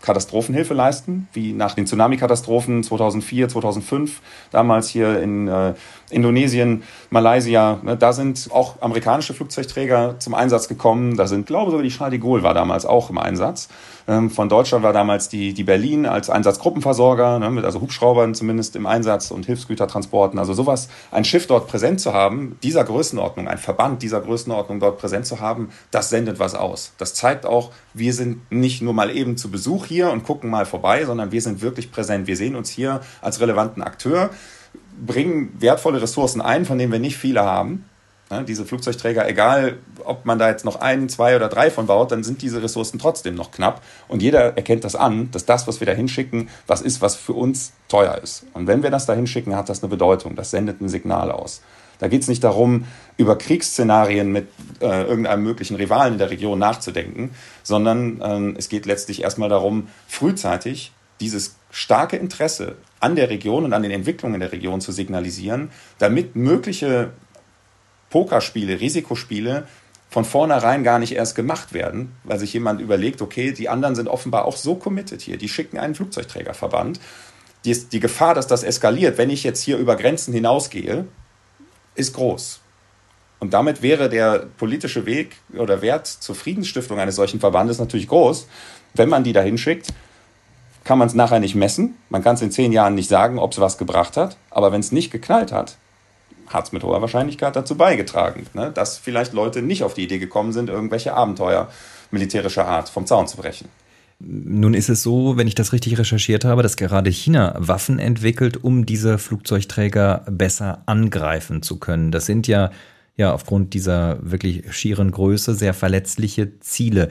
Katastrophenhilfe leisten, wie nach den Tsunami-Katastrophen 2004, 2005, damals hier in äh, Indonesien, Malaysia. Ne, da sind auch amerikanische Flugzeugträger zum Einsatz gekommen. Da sind, glaube ich, sogar die Charles de Gaulle war damals auch im Einsatz. Ähm, von Deutschland war damals die, die Berlin als Einsatzgruppenversorger, ne, mit also Hubschraubern zumindest im Einsatz und Hilfsgütertransporten. Also sowas, ein Schiff dort präsent zu haben, dieser Größenordnung, ein Verband dieser Größenordnung dort präsent zu haben, das sendet was aus. Das zeigt auch, wir sind nicht nur mal eben zu Besuch hier und gucken mal vorbei, sondern wir sind wirklich präsent. Wir sehen uns hier als relevanten Akteur, bringen wertvolle Ressourcen ein, von denen wir nicht viele haben Ne, diese Flugzeugträger, egal ob man da jetzt noch ein, zwei oder drei von baut, dann sind diese Ressourcen trotzdem noch knapp. Und jeder erkennt das an, dass das, was wir da hinschicken, was ist, was für uns teuer ist. Und wenn wir das da hinschicken, hat das eine Bedeutung. Das sendet ein Signal aus. Da geht es nicht darum, über Kriegsszenarien mit äh, irgendeinem möglichen Rivalen in der Region nachzudenken, sondern äh, es geht letztlich erstmal darum, frühzeitig dieses starke Interesse an der Region und an den Entwicklungen der Region zu signalisieren, damit mögliche Pokerspiele, Risikospiele von vornherein gar nicht erst gemacht werden, weil sich jemand überlegt, okay, die anderen sind offenbar auch so committed hier, die schicken einen Flugzeugträgerverband. Die, die Gefahr, dass das eskaliert, wenn ich jetzt hier über Grenzen hinausgehe, ist groß. Und damit wäre der politische Weg oder Wert zur Friedensstiftung eines solchen Verbandes natürlich groß. Wenn man die dahin schickt, kann man es nachher nicht messen. Man kann es in zehn Jahren nicht sagen, ob es was gebracht hat. Aber wenn es nicht geknallt hat, hat es mit hoher Wahrscheinlichkeit dazu beigetragen, ne, dass vielleicht Leute nicht auf die Idee gekommen sind, irgendwelche Abenteuer militärischer Art vom Zaun zu brechen. Nun ist es so, wenn ich das richtig recherchiert habe, dass gerade China Waffen entwickelt, um diese Flugzeugträger besser angreifen zu können. Das sind ja, ja aufgrund dieser wirklich schieren Größe sehr verletzliche Ziele.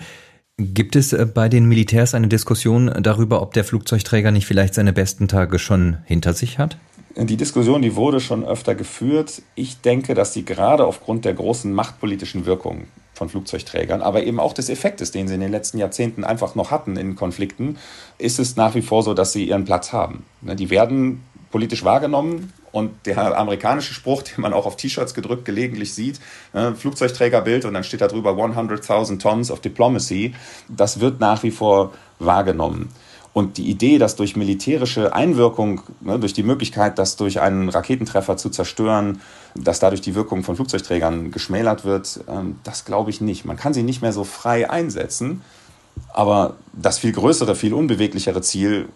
Gibt es äh, bei den Militärs eine Diskussion darüber, ob der Flugzeugträger nicht vielleicht seine besten Tage schon hinter sich hat? Die Diskussion, die wurde schon öfter geführt. Ich denke, dass sie gerade aufgrund der großen machtpolitischen Wirkung von Flugzeugträgern, aber eben auch des Effektes, den sie in den letzten Jahrzehnten einfach noch hatten in Konflikten, ist es nach wie vor so, dass sie ihren Platz haben. Ne, die werden politisch wahrgenommen und der amerikanische Spruch, den man auch auf T-Shirts gedrückt gelegentlich sieht, ne, Flugzeugträgerbild und dann steht da drüber 100.000 Tons of Diplomacy, das wird nach wie vor wahrgenommen. Und die Idee, dass durch militärische Einwirkung, ne, durch die Möglichkeit, das durch einen Raketentreffer zu zerstören, dass dadurch die Wirkung von Flugzeugträgern geschmälert wird, ähm, das glaube ich nicht. Man kann sie nicht mehr so frei einsetzen. Aber das viel größere, viel unbeweglichere Ziel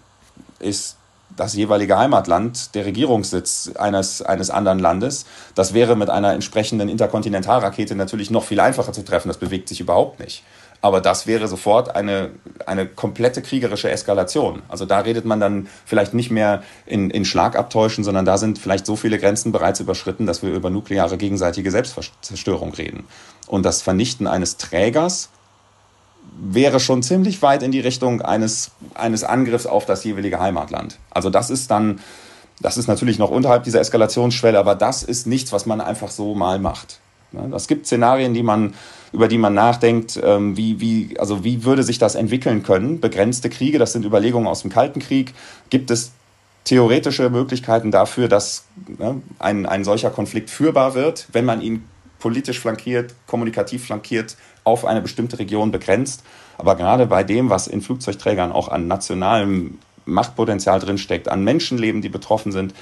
ist das jeweilige Heimatland, der Regierungssitz eines, eines anderen Landes. Das wäre mit einer entsprechenden Interkontinentalrakete natürlich noch viel einfacher zu treffen. Das bewegt sich überhaupt nicht. Aber das wäre sofort eine, eine komplette kriegerische Eskalation. Also da redet man dann vielleicht nicht mehr in, in Schlagabtäuschen, sondern da sind vielleicht so viele Grenzen bereits überschritten, dass wir über nukleare gegenseitige Selbstzerstörung reden. Und das Vernichten eines Trägers wäre schon ziemlich weit in die Richtung eines, eines Angriffs auf das jeweilige Heimatland. Also das ist dann, das ist natürlich noch unterhalb dieser Eskalationsschwelle, aber das ist nichts, was man einfach so mal macht. Es gibt Szenarien, die man über die man nachdenkt, ähm, wie, wie, also wie würde sich das entwickeln können. Begrenzte Kriege, das sind Überlegungen aus dem Kalten Krieg. Gibt es theoretische Möglichkeiten dafür, dass ne, ein, ein solcher Konflikt führbar wird, wenn man ihn politisch flankiert, kommunikativ flankiert, auf eine bestimmte Region begrenzt. Aber gerade bei dem, was in Flugzeugträgern auch an nationalem Machtpotenzial drinsteckt, an Menschenleben, die betroffen sind,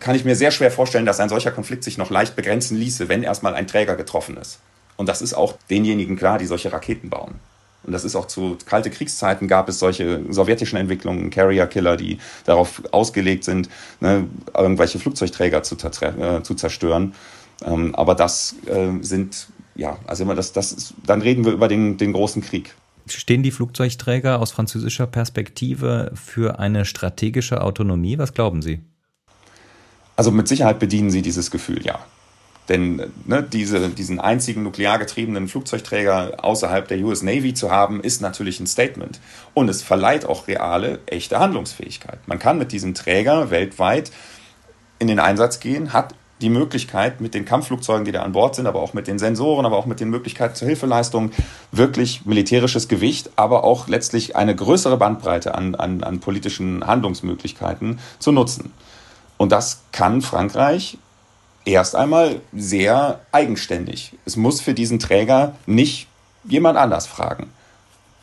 kann ich mir sehr schwer vorstellen, dass ein solcher Konflikt sich noch leicht begrenzen ließe, wenn erstmal ein Träger getroffen ist. Und das ist auch denjenigen klar, die solche Raketen bauen. Und das ist auch zu kalte Kriegszeiten gab es solche sowjetischen Entwicklungen, Carrier-Killer, die darauf ausgelegt sind, ne, irgendwelche Flugzeugträger zu, äh, zu zerstören. Ähm, aber das äh, sind, ja, also immer das, das ist, dann reden wir über den, den großen Krieg. Stehen die Flugzeugträger aus französischer Perspektive für eine strategische Autonomie? Was glauben Sie? Also mit Sicherheit bedienen sie dieses Gefühl, ja. Denn ne, diese, diesen einzigen nuklear getriebenen Flugzeugträger außerhalb der US Navy zu haben, ist natürlich ein Statement. Und es verleiht auch reale, echte Handlungsfähigkeit. Man kann mit diesem Träger weltweit in den Einsatz gehen, hat die Möglichkeit, mit den Kampfflugzeugen, die da an Bord sind, aber auch mit den Sensoren, aber auch mit den Möglichkeiten zur Hilfeleistung, wirklich militärisches Gewicht, aber auch letztlich eine größere Bandbreite an, an, an politischen Handlungsmöglichkeiten zu nutzen. Und das kann Frankreich erst einmal sehr eigenständig. Es muss für diesen Träger nicht jemand anders fragen.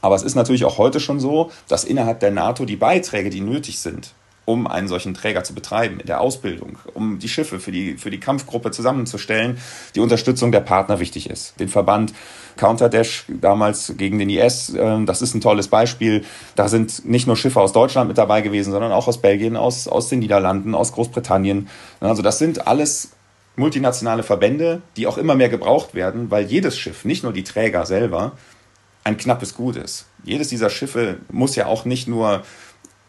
Aber es ist natürlich auch heute schon so, dass innerhalb der NATO die Beiträge, die nötig sind, um einen solchen Träger zu betreiben, in der Ausbildung, um die Schiffe für die, für die Kampfgruppe zusammenzustellen, die Unterstützung der Partner wichtig ist. Den Verband Counterdash damals gegen den IS, ähm, das ist ein tolles Beispiel. Da sind nicht nur Schiffe aus Deutschland mit dabei gewesen, sondern auch aus Belgien, aus, aus den Niederlanden, aus Großbritannien. Also das sind alles multinationale Verbände, die auch immer mehr gebraucht werden, weil jedes Schiff, nicht nur die Träger selber, ein knappes Gut ist. Jedes dieser Schiffe muss ja auch nicht nur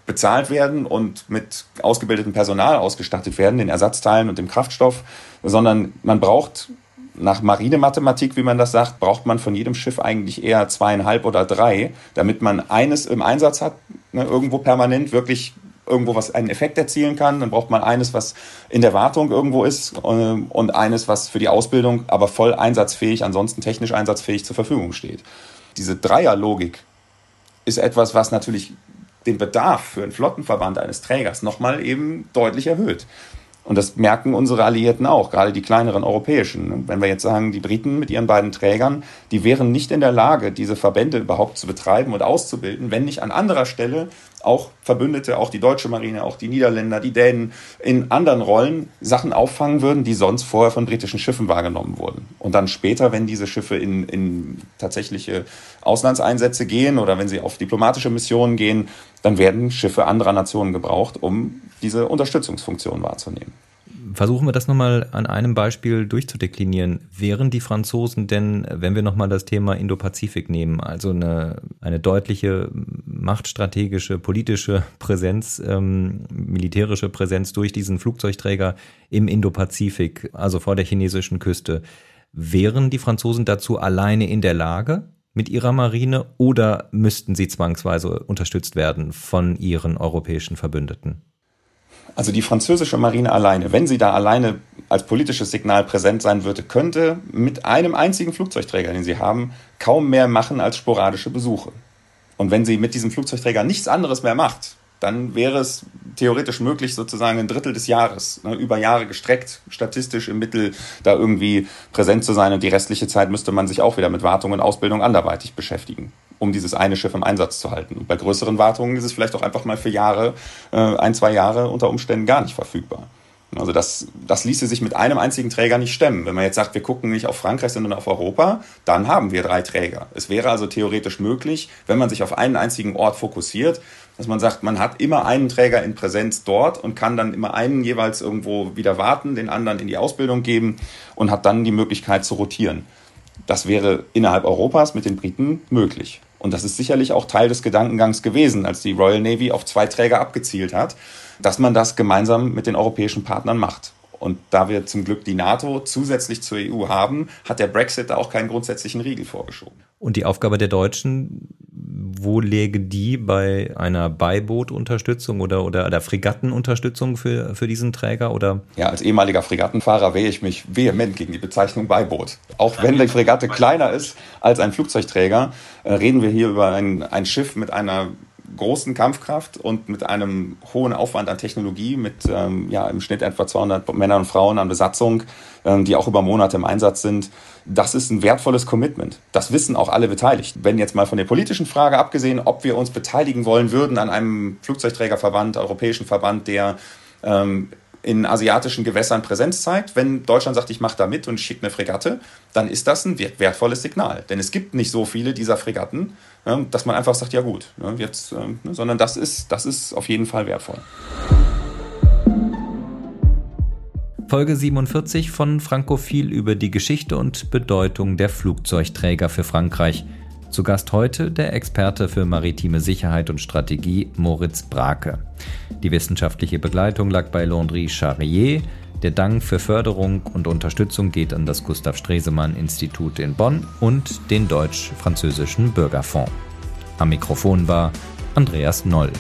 bezahlt werden und mit ausgebildetem Personal ausgestattet werden, den Ersatzteilen und dem Kraftstoff, sondern man braucht nach Marinemathematik, wie man das sagt, braucht man von jedem Schiff eigentlich eher zweieinhalb oder drei, damit man eines im Einsatz hat, ne, irgendwo permanent wirklich irgendwo was einen Effekt erzielen kann. Dann braucht man eines, was in der Wartung irgendwo ist äh, und eines, was für die Ausbildung aber voll einsatzfähig, ansonsten technisch einsatzfähig zur Verfügung steht. Diese Dreierlogik ist etwas, was natürlich den Bedarf für einen Flottenverband eines Trägers nochmal eben deutlich erhöht. Und das merken unsere Alliierten auch, gerade die kleineren europäischen. Wenn wir jetzt sagen, die Briten mit ihren beiden Trägern, die wären nicht in der Lage, diese Verbände überhaupt zu betreiben und auszubilden, wenn nicht an anderer Stelle auch Verbündete, auch die deutsche Marine, auch die Niederländer, die Dänen in anderen Rollen Sachen auffangen würden, die sonst vorher von britischen Schiffen wahrgenommen wurden. Und dann später, wenn diese Schiffe in, in tatsächliche Auslandseinsätze gehen oder wenn sie auf diplomatische Missionen gehen, dann werden Schiffe anderer Nationen gebraucht, um diese Unterstützungsfunktion wahrzunehmen. Versuchen wir das nochmal an einem Beispiel durchzudeklinieren. Wären die Franzosen denn, wenn wir nochmal das Thema Indo-Pazifik nehmen, also eine, eine deutliche machtstrategische, politische Präsenz, ähm, militärische Präsenz durch diesen Flugzeugträger im Indo-Pazifik, also vor der chinesischen Küste, wären die Franzosen dazu alleine in der Lage? mit ihrer Marine oder müssten sie zwangsweise unterstützt werden von ihren europäischen Verbündeten? Also die französische Marine alleine, wenn sie da alleine als politisches Signal präsent sein würde, könnte mit einem einzigen Flugzeugträger, den sie haben, kaum mehr machen als sporadische Besuche. Und wenn sie mit diesem Flugzeugträger nichts anderes mehr macht, dann wäre es theoretisch möglich, sozusagen ein Drittel des Jahres, ne, über Jahre gestreckt, statistisch im Mittel da irgendwie präsent zu sein. Und die restliche Zeit müsste man sich auch wieder mit Wartung und Ausbildung anderweitig beschäftigen um dieses eine Schiff im Einsatz zu halten. Und bei größeren Wartungen ist es vielleicht auch einfach mal für Jahre, äh, ein, zwei Jahre unter Umständen gar nicht verfügbar. Also das, das ließe sich mit einem einzigen Träger nicht stemmen. Wenn man jetzt sagt, wir gucken nicht auf Frankreich, sondern auf Europa, dann haben wir drei Träger. Es wäre also theoretisch möglich, wenn man sich auf einen einzigen Ort fokussiert, dass man sagt, man hat immer einen Träger in Präsenz dort und kann dann immer einen jeweils irgendwo wieder warten, den anderen in die Ausbildung geben und hat dann die Möglichkeit zu rotieren. Das wäre innerhalb Europas mit den Briten möglich. Und das ist sicherlich auch Teil des Gedankengangs gewesen, als die Royal Navy auf zwei Träger abgezielt hat, dass man das gemeinsam mit den europäischen Partnern macht. Und da wir zum Glück die NATO zusätzlich zur EU haben, hat der Brexit da auch keinen grundsätzlichen Riegel vorgeschoben. Und die Aufgabe der Deutschen wo läge die bei einer Beibootunterstützung oder, oder der Fregattenunterstützung für, für diesen Träger? Oder? Ja, als ehemaliger Fregattenfahrer wehre ich mich vehement gegen die Bezeichnung Beiboot. Auch wenn die Fregatte kleiner ist als ein Flugzeugträger, äh, reden wir hier über ein, ein Schiff mit einer großen Kampfkraft und mit einem hohen Aufwand an Technologie, mit ähm, ja, im Schnitt etwa 200 Männern und Frauen an Besatzung, ähm, die auch über Monate im Einsatz sind. Das ist ein wertvolles Commitment. Das wissen auch alle Beteiligten. Wenn jetzt mal von der politischen Frage abgesehen, ob wir uns beteiligen wollen würden an einem Flugzeugträgerverband, europäischen Verband, der ähm, in asiatischen Gewässern Präsenz zeigt. Wenn Deutschland sagt, ich mache da mit und schicke eine Fregatte, dann ist das ein wertvolles Signal. Denn es gibt nicht so viele dieser Fregatten, dass man einfach sagt, ja gut, jetzt, ähm, ne, sondern das ist, das ist auf jeden Fall wertvoll. Folge 47 von Frankophil über die Geschichte und Bedeutung der Flugzeugträger für Frankreich. Zu Gast heute der Experte für maritime Sicherheit und Strategie Moritz Brake. Die wissenschaftliche Begleitung lag bei Landry Charrier. Der Dank für Förderung und Unterstützung geht an das Gustav Stresemann Institut in Bonn und den Deutsch-Französischen Bürgerfonds. Am Mikrofon war Andreas Noll.